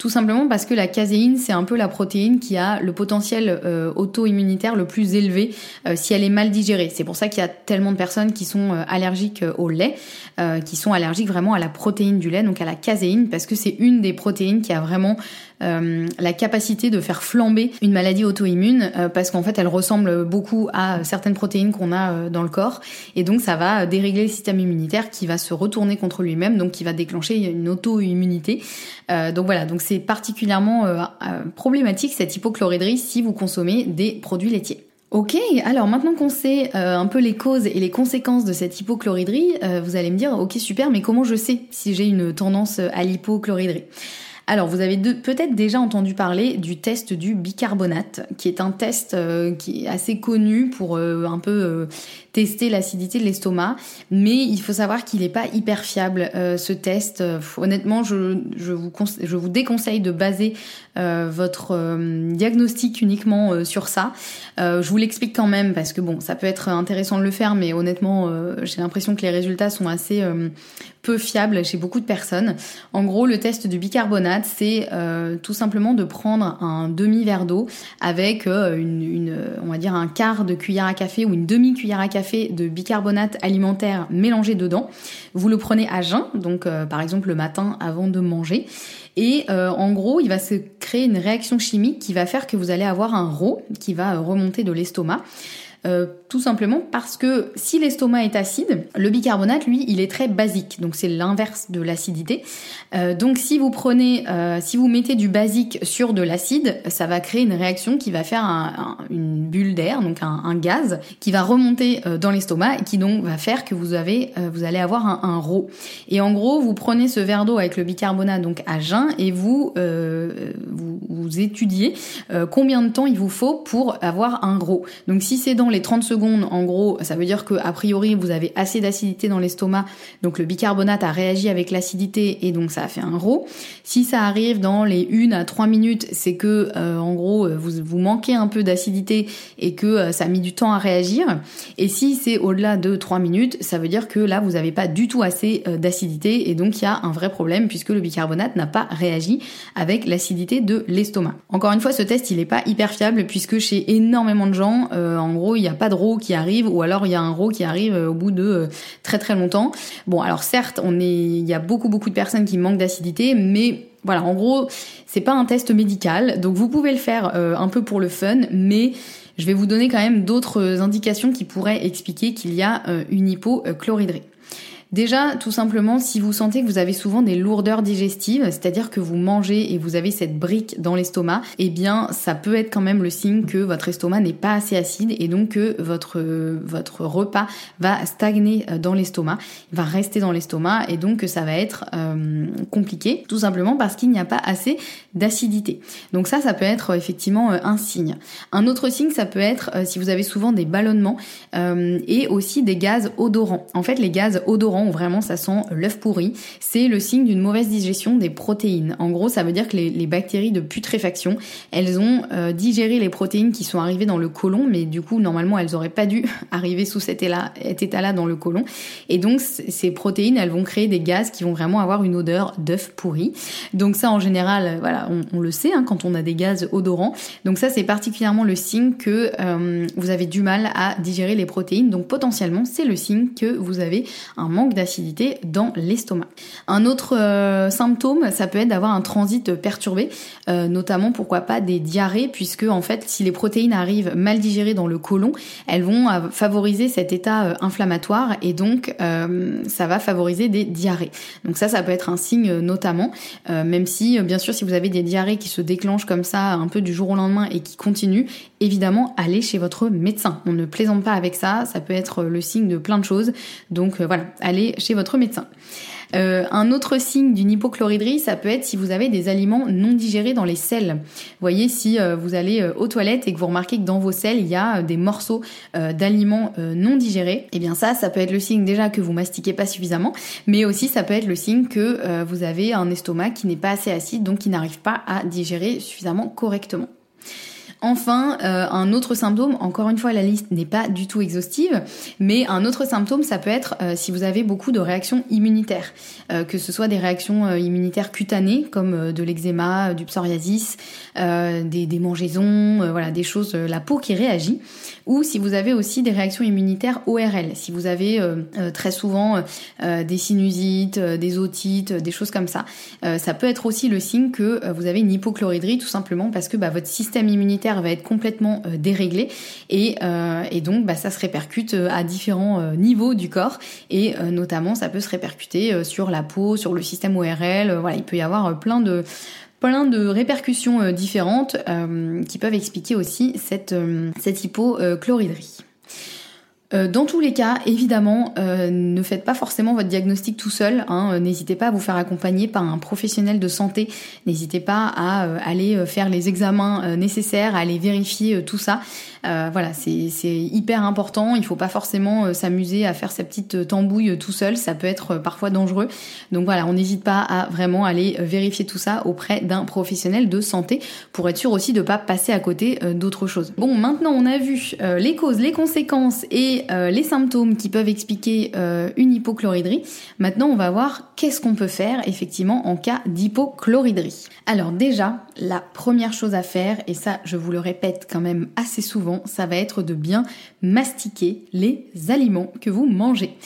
tout simplement parce que la caséine, c'est un peu la protéine qui a le potentiel euh, auto-immunitaire le plus élevé euh, si elle est mal digérée. C'est pour ça qu'il y a tellement de personnes qui sont allergiques au lait, qui sont allergiques vraiment à la protéine du lait, donc à la caséine, parce que c'est une des protéines qui a vraiment euh, la capacité de faire flamber une maladie auto-immune euh, parce qu'en fait elle ressemble beaucoup à certaines protéines qu'on a euh, dans le corps et donc ça va dérégler le système immunitaire qui va se retourner contre lui-même donc qui va déclencher une auto-immunité. donc voilà, donc c'est particulièrement problématique cette hypochloridrie si vous consommez des produits laitiers. Ok, alors maintenant qu'on sait un peu les causes et les conséquences de cette hypochloridrie, vous allez me dire, ok super, mais comment je sais si j'ai une tendance à l'hypochloridrie alors, vous avez peut-être déjà entendu parler du test du bicarbonate, qui est un test euh, qui est assez connu pour euh, un peu euh, tester l'acidité de l'estomac, mais il faut savoir qu'il n'est pas hyper fiable ce test. honnêtement, je, vous je vous déconseille de baser votre diagnostic uniquement sur ça. je vous l'explique quand même parce que bon, ça peut être intéressant de le faire, mais honnêtement, j'ai l'impression que les résultats sont assez peu fiables chez beaucoup de personnes. En gros, le test du bicarbonate c'est euh, tout simplement de prendre un demi-verre d'eau avec euh, une, on va dire un quart de cuillère à café ou une demi-cuillère à café de bicarbonate alimentaire mélangé dedans. Vous le prenez à jeun, donc euh, par exemple le matin avant de manger. Et en gros, il va se créer une réaction chimique qui va faire que vous allez avoir un RO qui va remonter de l'estomac. Tout simplement parce que si l'estomac est acide, le bicarbonate, lui, il est très basique, donc c'est l'inverse de l'acidité. Euh, donc si vous prenez, euh, si vous mettez du basique sur de l'acide, ça va créer une réaction qui va faire une bulle d'air, donc un, gaz, qui va remonter dans l'estomac et qui donc va faire que vous avez, vous allez avoir un, un. Et en gros, vous prenez ce verre d'eau avec le bicarbonate donc à jeun et vous, vous, étudiez combien de temps il vous faut pour avoir un RO. Donc si c'est dans les 30 secondes, en gros, ça veut dire que a priori vous avez assez d'acidité dans l'estomac, donc le bicarbonate a réagi avec l'acidité et donc ça a fait un RO. Si ça arrive dans les 1 à 3 minutes, c'est que euh, en gros vous, vous manquez un peu d'acidité et que euh, ça a mis du temps à réagir. Et si c'est au-delà de 3 minutes, ça veut dire que là vous n'avez pas du tout assez euh, d'acidité et donc il y a un vrai problème puisque le bicarbonate n'a pas réagi avec l'acidité de l'estomac. Encore une fois, ce test il est pas hyper fiable puisque chez énormément de gens, en gros il n'y a pas de RO qui arrive ou alors il y a un RO qui arrive au bout de très très longtemps. Bon alors certes on est, il y a beaucoup beaucoup de personnes qui manquent d'acidité, mais voilà, en gros, c'est pas un test médical, donc vous pouvez le faire euh, un peu pour le fun, mais je vais vous donner quand même d'autres indications qui pourraient expliquer qu'il y a euh, une hypochloridrie. Déjà, tout simplement, si vous sentez que vous avez souvent des lourdeurs digestives, c'est-à-dire que vous mangez et vous avez cette brique dans l'estomac, eh bien, ça peut être quand même le signe que votre estomac n'est pas assez acide et donc que votre, votre repas va stagner euh, dans l'estomac, va rester dans l'estomac et donc que ça va être euh, compliqué, tout simplement parce qu'il n'y a pas assez d'acidité. Donc ça, ça peut être effectivement euh, un signe. Un autre signe, ça peut être si vous avez souvent des ballonnements et aussi des gaz odorants. En fait, les gaz odorants où vraiment ça sent l'œuf pourri, c'est le signe d'une mauvaise digestion des protéines. En gros, ça veut dire que les, bactéries de putréfaction, elles ont euh, digéré les protéines qui sont arrivées dans le côlon, mais du coup, normalement, elles auraient pas dû arriver sous cet état-là dans le côlon. Et donc, ces protéines, elles vont créer des gaz qui vont vraiment avoir une odeur d'œuf pourri. Donc ça, en général, euh, voilà, on, le sait hein, quand on a des gaz odorants. Donc ça, c'est particulièrement le signe que euh, vous avez du mal à digérer les protéines. Donc potentiellement, c'est le signe que vous avez un manque d'acidité dans l'estomac. Un autre euh, symptôme, ça peut être d'avoir un transit perturbé, euh, notamment pourquoi pas des diarrhées, puisque en fait, si les protéines arrivent mal digérées dans le côlon, elles vont euh, favoriser cet état inflammatoire et donc ça va favoriser des diarrhées. Donc ça, ça peut être un signe notamment, même si bien sûr, si vous avez des diarrhées qui se déclenchent comme ça un peu du jour au lendemain et qui continuent, évidemment, allez chez votre médecin. On ne plaisante pas avec ça, ça peut être le signe de plein de choses. Donc voilà, allez chez votre médecin. Euh, un autre signe d'une hypochloridrie, ça peut être si vous avez des aliments non digérés dans les selles. Vous voyez, si euh, vous allez euh, aux toilettes et que vous remarquez que dans vos selles, il y a des morceaux d'aliments non digérés, eh bien ça, ça peut être le signe déjà que vous mastiquez pas suffisamment, mais aussi ça peut être le signe que vous avez un estomac qui n'est pas assez acide, donc qui n'arrive pas à digérer suffisamment correctement. Enfin, euh, un autre symptôme, encore une fois la liste n'est pas du tout exhaustive, mais un autre symptôme ça peut être euh, si vous avez beaucoup de réactions immunitaires, euh, que ce soit des réactions immunitaires cutanées comme de l'eczéma, du psoriasis, des démangeaisons, voilà des choses, la peau qui réagit, ou si vous avez aussi des réactions immunitaires ORL, si vous avez très souvent des sinusites, des otites, des choses comme ça, ça peut être aussi le signe que vous avez une hypochloridrie tout simplement parce que bah, votre système immunitaire va être complètement euh, déréglé et, euh, et donc bah, ça se répercute euh, à différents niveaux du corps et notamment ça peut se répercuter sur la peau, sur le système ORL. voilà, il peut y avoir plein de plein de répercussions différentes qui peuvent expliquer aussi cette, cette hypochloridrie. Euh, dans tous les cas, évidemment, euh, ne faites pas forcément votre diagnostic tout seul. Hein. N'hésitez pas à vous faire accompagner par un professionnel de santé. N'hésitez pas à euh, aller faire les examens nécessaires, à aller vérifier tout ça. Voilà, c'est hyper important. Il faut pas forcément s'amuser à faire sa petite tambouille tout seul. Ça peut être parfois dangereux. Donc voilà, on n'hésite pas à vraiment aller vérifier tout ça auprès d'un professionnel de santé pour être sûr aussi de pas passer à côté d'autres choses. Bon, maintenant on a vu les causes, les conséquences et euh, les symptômes qui peuvent expliquer euh, une hypochloridrie. Maintenant, on va voir qu'est-ce qu'on peut faire effectivement en cas d'hypochloridrie. Alors déjà, la première chose à faire, et ça je vous le répète quand même assez souvent, ça va être de bien mastiquer les aliments que vous mangez.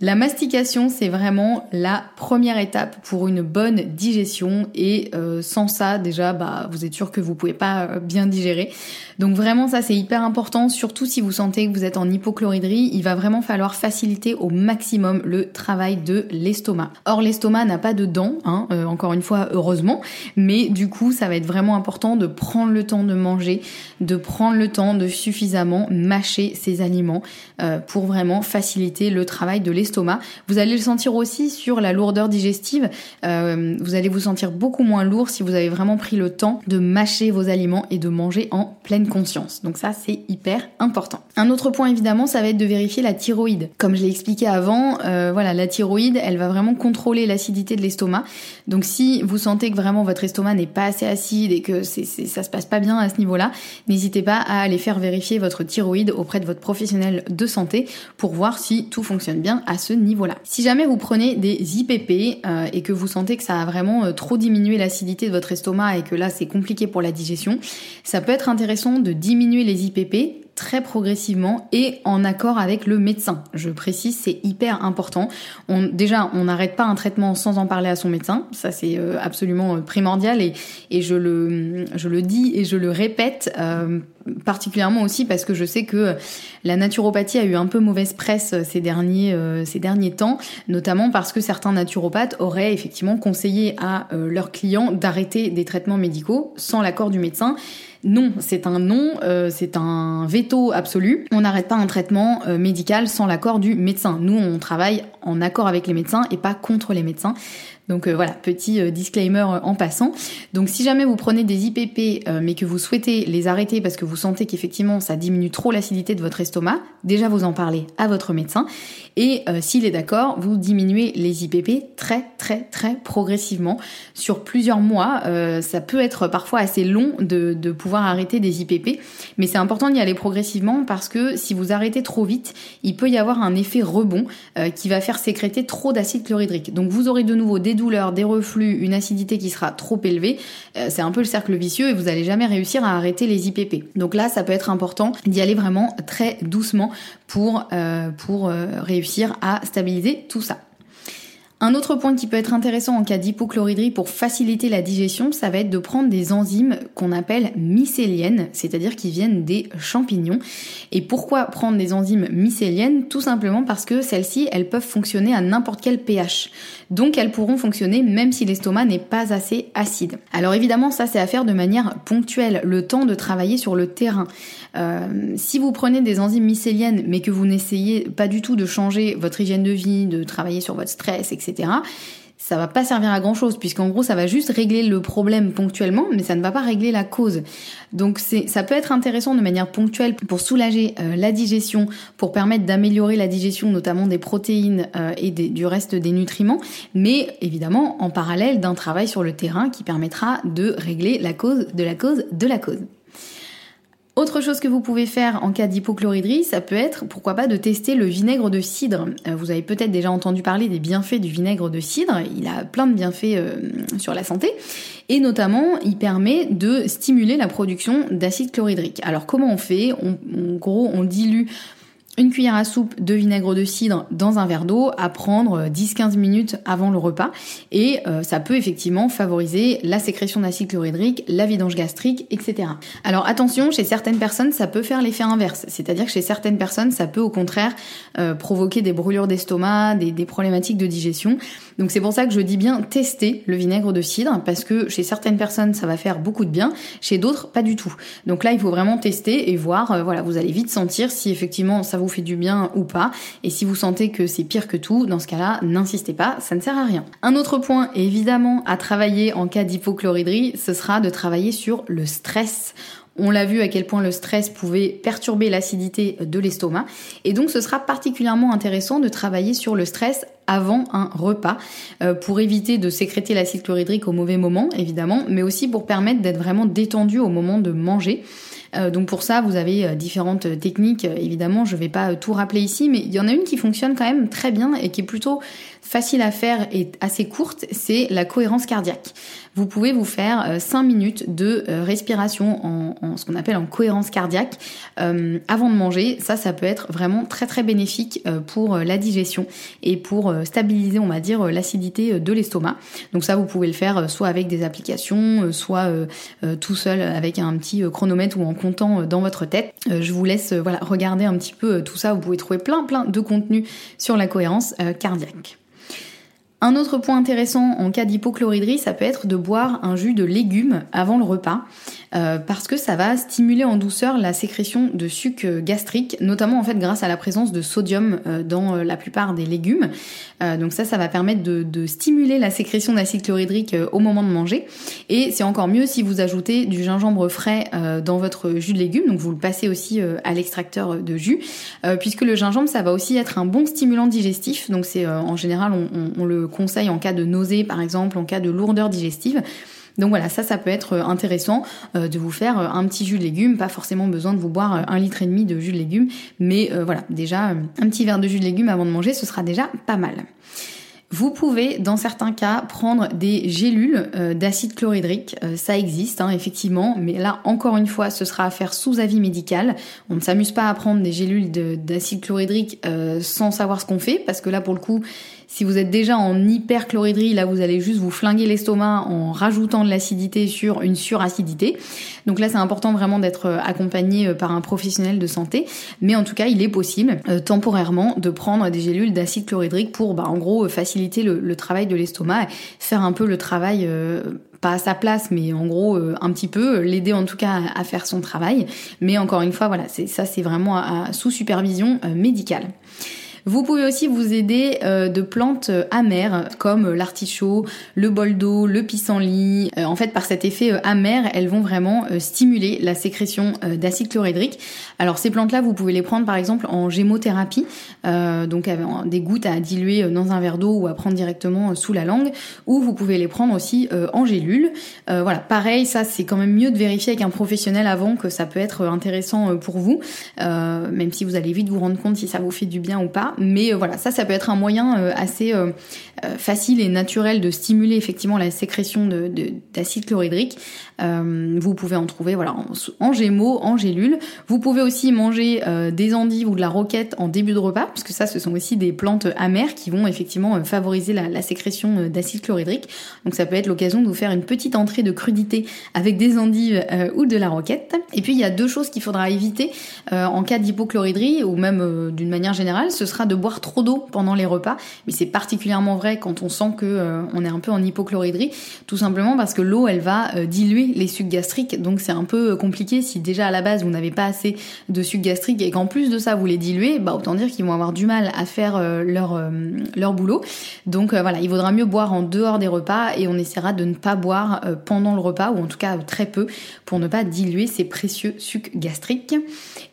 La mastication, c'est vraiment la première étape pour une bonne digestion et euh, sans ça, déjà, bah, vous êtes sûr que vous pouvez pas euh, bien digérer. Donc vraiment, ça c'est hyper important, surtout si vous sentez que vous êtes en hypochloridrie, il va vraiment falloir faciliter au maximum le travail de l'estomac. Or, l'estomac n'a pas de dents, hein, euh, encore une fois, heureusement, mais du coup, ça va être vraiment important de prendre le temps de manger, de prendre le temps de suffisamment mâcher ces aliments pour vraiment faciliter le travail de l'estomac Vous allez le sentir aussi sur la lourdeur digestive. vous allez vous sentir beaucoup moins lourd si vous avez vraiment pris le temps de mâcher vos aliments et de manger en pleine conscience. Donc ça, c'est hyper important. Un autre point évidemment, ça va être de vérifier la thyroïde. Comme je l'ai expliqué avant, voilà, la thyroïde, elle va vraiment contrôler l'acidité de l'estomac. Donc si vous sentez que vraiment votre estomac n'est pas assez acide et que ça se passe pas bien à ce niveau-là, n'hésitez pas à aller faire vérifier votre thyroïde auprès de votre professionnel de santé pour voir si tout fonctionne bien ce niveau-là. Si jamais vous prenez des IPP euh, et que vous sentez que ça a vraiment euh, trop diminué l'acidité de votre estomac et que là c'est compliqué pour la digestion, ça peut être intéressant de diminuer les IPP très progressivement et en accord avec le médecin. Je précise, c'est hyper important. On, déjà, on n'arrête pas un traitement sans en parler à son médecin. Ça, c'est euh, absolument euh, primordial et, et je, le, je le dis et je le répète euh, particulièrement aussi parce que je sais que la naturopathie a eu un peu mauvaise presse ces derniers, ces derniers temps, notamment parce que certains naturopathes auraient effectivement conseillé à leurs clients d'arrêter des traitements médicaux sans l'accord du médecin. Non, c'est un non, euh, c'est un veto absolu. On n'arrête pas un traitement euh, médical sans l'accord du médecin. Nous, on travaille en accord avec les médecins et pas contre les médecins. Donc euh, voilà, petit euh, disclaimer euh, en passant. Donc si jamais vous prenez des IPP mais que vous souhaitez les arrêter parce que vous sentez qu'effectivement ça diminue trop l'acidité de votre estomac, déjà vous en parlez à votre médecin et s'il est d'accord, vous diminuez les IPP très très très progressivement sur plusieurs mois. ça peut être parfois assez long de, de pouvoir arrêter des IPP, mais c'est important d'y aller progressivement parce que si vous arrêtez trop vite, il peut y avoir un effet rebond qui va faire sécréter trop d'acide chlorhydrique. Donc vous aurez de nouveau des douleurs, des reflux, une acidité qui sera trop élevée, euh, c'est un peu le cercle vicieux et vous allez jamais réussir à arrêter les IPP. Donc là, ça peut être important d'y aller vraiment très doucement pour, euh, euh, réussir à stabiliser tout ça. Un autre point qui peut être intéressant en cas d'hypochloridrie pour faciliter la digestion, ça va être de prendre des enzymes qu'on appelle mycéliennes, c'est-à-dire qui viennent des champignons. Et pourquoi prendre des enzymes mycéliennes? Tout simplement parce que celles-ci, elles peuvent fonctionner à n'importe quel pH. Donc elles pourront fonctionner même si l'estomac n'est pas assez acide. Alors évidemment, ça c'est à faire de manière ponctuelle, le temps de travailler sur le terrain. Euh, si vous prenez des enzymes mycéliennes mais que vous n'essayez pas du tout de changer votre hygiène de vie, de travailler sur votre stress, etc., ça va pas servir à grand chose puisqu'en gros ça va juste régler le problème ponctuellement mais ça ne va pas régler la cause. Donc ça peut être intéressant de manière ponctuelle pour soulager euh, la digestion, pour permettre d'améliorer la digestion notamment des protéines euh, et du reste des nutriments, mais évidemment en parallèle d'un travail sur le terrain qui permettra de régler la cause de la cause de la cause. Autre chose que vous pouvez faire en cas d'hypochloridrie, ça peut être, pourquoi pas, de tester le vinaigre de cidre. Euh, vous avez peut-être déjà entendu parler des bienfaits du vinaigre de cidre. Il a plein de bienfaits euh, sur la santé. Et notamment, il permet de stimuler la production d'acide chlorhydrique. Alors comment on fait? En gros, on dilue une cuillère à soupe de vinaigre de cidre dans un verre d'eau à prendre 10-15 minutes avant le repas et euh, ça peut effectivement favoriser la sécrétion d'acide chlorhydrique, la vidange gastrique, etc. Alors attention, chez certaines personnes ça peut faire l'effet inverse, c'est-à-dire que chez certaines personnes ça peut au contraire euh, provoquer des brûlures d'estomac, des, problématiques de digestion. Donc c'est pour ça que je dis bien tester le vinaigre de cidre parce que chez certaines personnes ça va faire beaucoup de bien, chez d'autres pas du tout. Donc là il faut vraiment tester et voir, euh, voilà, vous allez vite sentir si effectivement ça vous fait du bien ou pas. Et si vous sentez que c'est pire que tout, dans ce cas-là, n'insistez pas, ça ne sert à rien. Un autre point, évidemment, à travailler en cas d'hypochloridrie, ce sera de travailler sur le stress. On l'a vu à quel point le stress pouvait perturber l'acidité de l'estomac. Et donc ce sera particulièrement intéressant de travailler sur le stress avant un repas euh, pour éviter de sécréter l'acide chlorhydrique au mauvais moment, évidemment, mais aussi pour permettre d'être vraiment détendu au moment de manger. Euh, donc pour ça, vous avez euh, différentes techniques. Évidemment, je ne vais pas tout rappeler ici, mais il y en a une qui fonctionne quand même très bien et qui est plutôt facile à faire et assez courte, c'est la cohérence cardiaque. Vous pouvez vous faire 5 minutes de respiration en, ce qu'on appelle en cohérence cardiaque avant de manger. Ça, ça peut être vraiment très très bénéfique pour la digestion et pour euh, stabiliser, on va dire, euh, l'acidité euh, de l'estomac. Donc ça, vous pouvez le faire soit avec des applications, soit tout seul avec un petit chronomètre ou en comptant dans votre tête. Je vous laisse voilà regarder un petit peu tout ça. Vous pouvez trouver plein plein de contenu sur la cohérence cardiaque. Un autre point intéressant en cas d'hypochloridrie, ça peut être de boire un jus de légumes avant le repas. Euh, parce que ça va stimuler en douceur la sécrétion de suc gastrique, notamment en fait grâce à la présence de sodium euh, dans euh, la plupart des légumes. donc ça, ça va permettre de, stimuler la sécrétion d'acide chlorhydrique au moment de manger. Et c'est encore mieux si vous ajoutez du gingembre frais dans votre jus de légumes, donc vous le passez aussi à l'extracteur de jus, puisque le gingembre, ça va aussi être un bon stimulant digestif. Donc c'est en général, on le conseille en cas de nausée par exemple, en cas de lourdeur digestive. Donc voilà, ça, ça peut être euh, intéressant euh, de vous faire euh, un petit jus de légumes, pas forcément besoin de vous boire un litre et demi de jus de légumes, mais voilà, déjà un petit verre de jus de légumes avant de manger, ce sera déjà pas mal. Vous pouvez, dans certains cas, prendre des gélules d'acide chlorhydrique. ça existe, hein, effectivement, mais là, encore une fois, ce sera à faire sous avis médical. On ne s'amuse pas à prendre des gélules d'acide chlorhydrique sans savoir ce qu'on fait, parce que là, pour le coup, si vous êtes déjà en hyperchloridrie, là vous allez juste vous flinguer l'estomac en rajoutant de l'acidité sur une suracidité. Donc là c'est important vraiment d'être euh, accompagné euh, par un professionnel de santé. Mais en tout cas il est possible euh, temporairement de prendre des gélules d'acide chlorhydrique pour bah, en gros faciliter le, travail de l'estomac, faire un peu le travail pas à sa place, mais en gros un petit peu, l'aider en tout cas à, faire son travail. Mais encore une fois, voilà, ça, c'est vraiment sous supervision médicale. Vous pouvez aussi vous aider euh, de plantes euh, amères comme l'artichaut, le boldo, le pissenlit. Euh, en fait, par cet effet amer, elles vont vraiment stimuler la sécrétion d'acide chlorhydrique. Alors ces plantes-là, vous pouvez les prendre par exemple en gémothérapie, donc avec des gouttes à diluer dans un verre d'eau ou à prendre directement sous la langue, ou vous pouvez les prendre aussi en gélule. voilà, pareil, ça c'est quand même mieux de vérifier avec un professionnel avant que ça peut être intéressant pour vous, même si vous allez vite vous rendre compte si ça vous fait du bien ou pas. Mais euh, voilà, ça, ça peut être un moyen euh, assez euh, facile et naturel de stimuler effectivement la sécrétion d'acide de, chlorhydrique. vous pouvez en trouver voilà en, gémeaux, en gélules. Vous pouvez aussi manger des endives ou de la roquette en début de repas, parce que ça, ce sont aussi des plantes amères qui vont effectivement favoriser la, sécrétion d'acide chlorhydrique. Donc ça peut être l'occasion de vous faire une petite entrée de crudité avec des endives ou de la roquette. Et puis il y a deux choses qu'il faudra éviter en cas d'hypochloridrie ou même d'une manière générale, ce sera de boire trop d'eau pendant les repas, mais c'est particulièrement vrai quand on sent que euh, on est un peu en hypochloridrie, tout simplement parce que l'eau elle va euh, les sucs gastriques, donc c'est un peu euh, compliqué si déjà à la base vous n'avez pas assez de sucs gastriques et qu'en plus de ça vous les diluez, bah autant dire qu'ils vont avoir du mal à faire leur leur boulot. Donc voilà, il vaudra mieux boire en dehors des repas et on essaiera de ne pas boire pendant le repas ou en tout cas très peu pour ne pas diluer ces précieux sucs gastriques.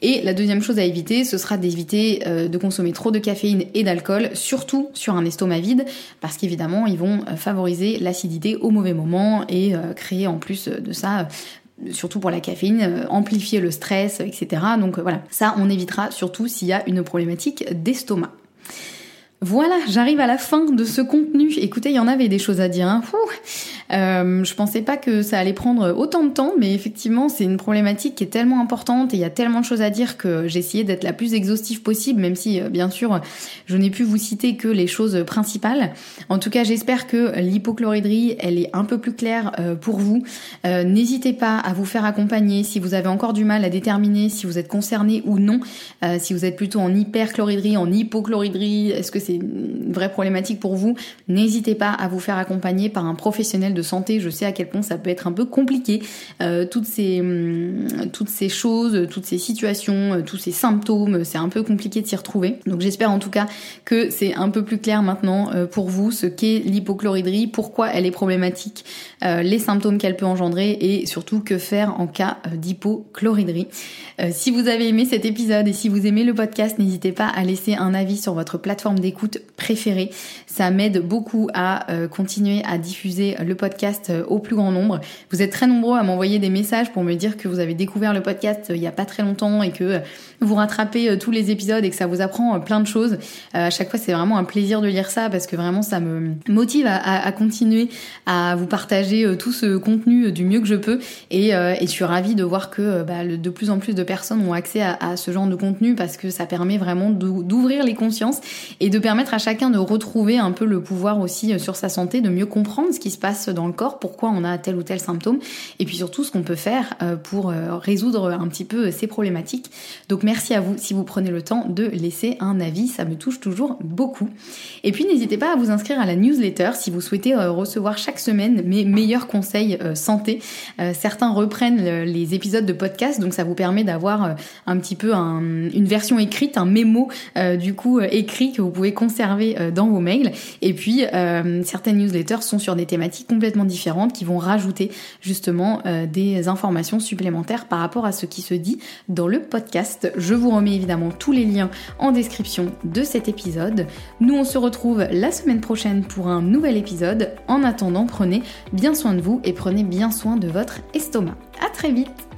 Et la deuxième chose à éviter, ce sera d'éviter de consommer trop de caféine et d'alcool, surtout sur un estomac vide, parce qu'évidemment, ils vont euh, favoriser l'acidité au mauvais moment et euh, créer en plus de ça euh, surtout pour la caféine, amplifier le stress, etc. Donc voilà, ça on évitera surtout s'il y a une problématique d'estomac. Voilà, j'arrive à la fin de ce contenu. Écoutez, il y en avait des choses à dire. Hein. Euh, je pensais pas que ça allait prendre autant de temps, mais effectivement, c'est une problématique qui est tellement importante et il y a tellement de choses à dire que j'ai essayé d'être la plus exhaustive possible, même si, euh, bien sûr, je n'ai pu vous citer que les choses principales. En tout cas, j'espère que l'hypochloridrie, elle est un peu plus claire euh, pour vous. N'hésitez pas à vous faire accompagner si vous avez encore du mal à déterminer si vous êtes concerné ou non, si vous êtes plutôt en hyperchloridrie, en hypochloridrie, est-ce que c'est une vraie problématique pour vous, n'hésitez pas à vous faire accompagner par un professionnel de santé. Je sais à quel point ça peut être un peu compliqué, euh, toutes, ces, hum, toutes ces choses, toutes ces situations, euh, tous ces symptômes, c'est un peu compliqué de s'y retrouver. Donc j'espère en tout cas que c'est un peu plus clair maintenant euh, pour vous ce qu'est l'hypochloridrie, pourquoi elle est problématique, les symptômes qu'elle peut engendrer et surtout que faire en cas d'hypochloridrie. si vous avez aimé cet épisode et si vous aimez le podcast, n'hésitez pas à laisser un avis sur votre plateforme d'écoute préférée. Ça m'aide beaucoup à continuer à diffuser le podcast euh, au plus grand nombre. Vous êtes très nombreux à m'envoyer des messages pour me dire que vous avez découvert le podcast euh, il y a pas très longtemps et que vous rattrapez tous les épisodes et que ça vous apprend plein de choses. à chaque fois, c'est vraiment un plaisir de lire ça parce que vraiment ça me motive à, continuer à vous partager tout ce contenu du mieux que je peux et, je suis ravie de voir que bah, de plus en plus de personnes ont accès à, ce genre de contenu parce que ça permet vraiment d'ouvrir les consciences et de permettre à chacun de retrouver un peu le pouvoir aussi euh, sur sa santé, de mieux comprendre ce qui se passe dans dans le corps, pourquoi on a tel ou tel symptôme, et puis surtout ce qu'on peut faire pour résoudre un petit peu ces problématiques. Donc merci à vous si vous prenez le temps de laisser un avis, ça me touche toujours beaucoup. Et puis n'hésitez pas à vous inscrire à la newsletter si vous souhaitez recevoir chaque semaine mes meilleurs conseils santé. certains reprennent les épisodes de podcast, donc ça vous permet d'avoir un petit peu une version écrite, un mémo du coup écrit que vous pouvez conserver dans vos mails. Et puis certaines newsletters sont sur des thématiques différentes qui vont rajouter justement des informations supplémentaires par rapport à ce qui se dit dans le podcast. Je vous remets évidemment tous les liens en description de cet épisode. Nous on se retrouve la semaine prochaine pour un nouvel épisode. En attendant, prenez bien soin de vous et prenez bien soin de votre estomac. À très vite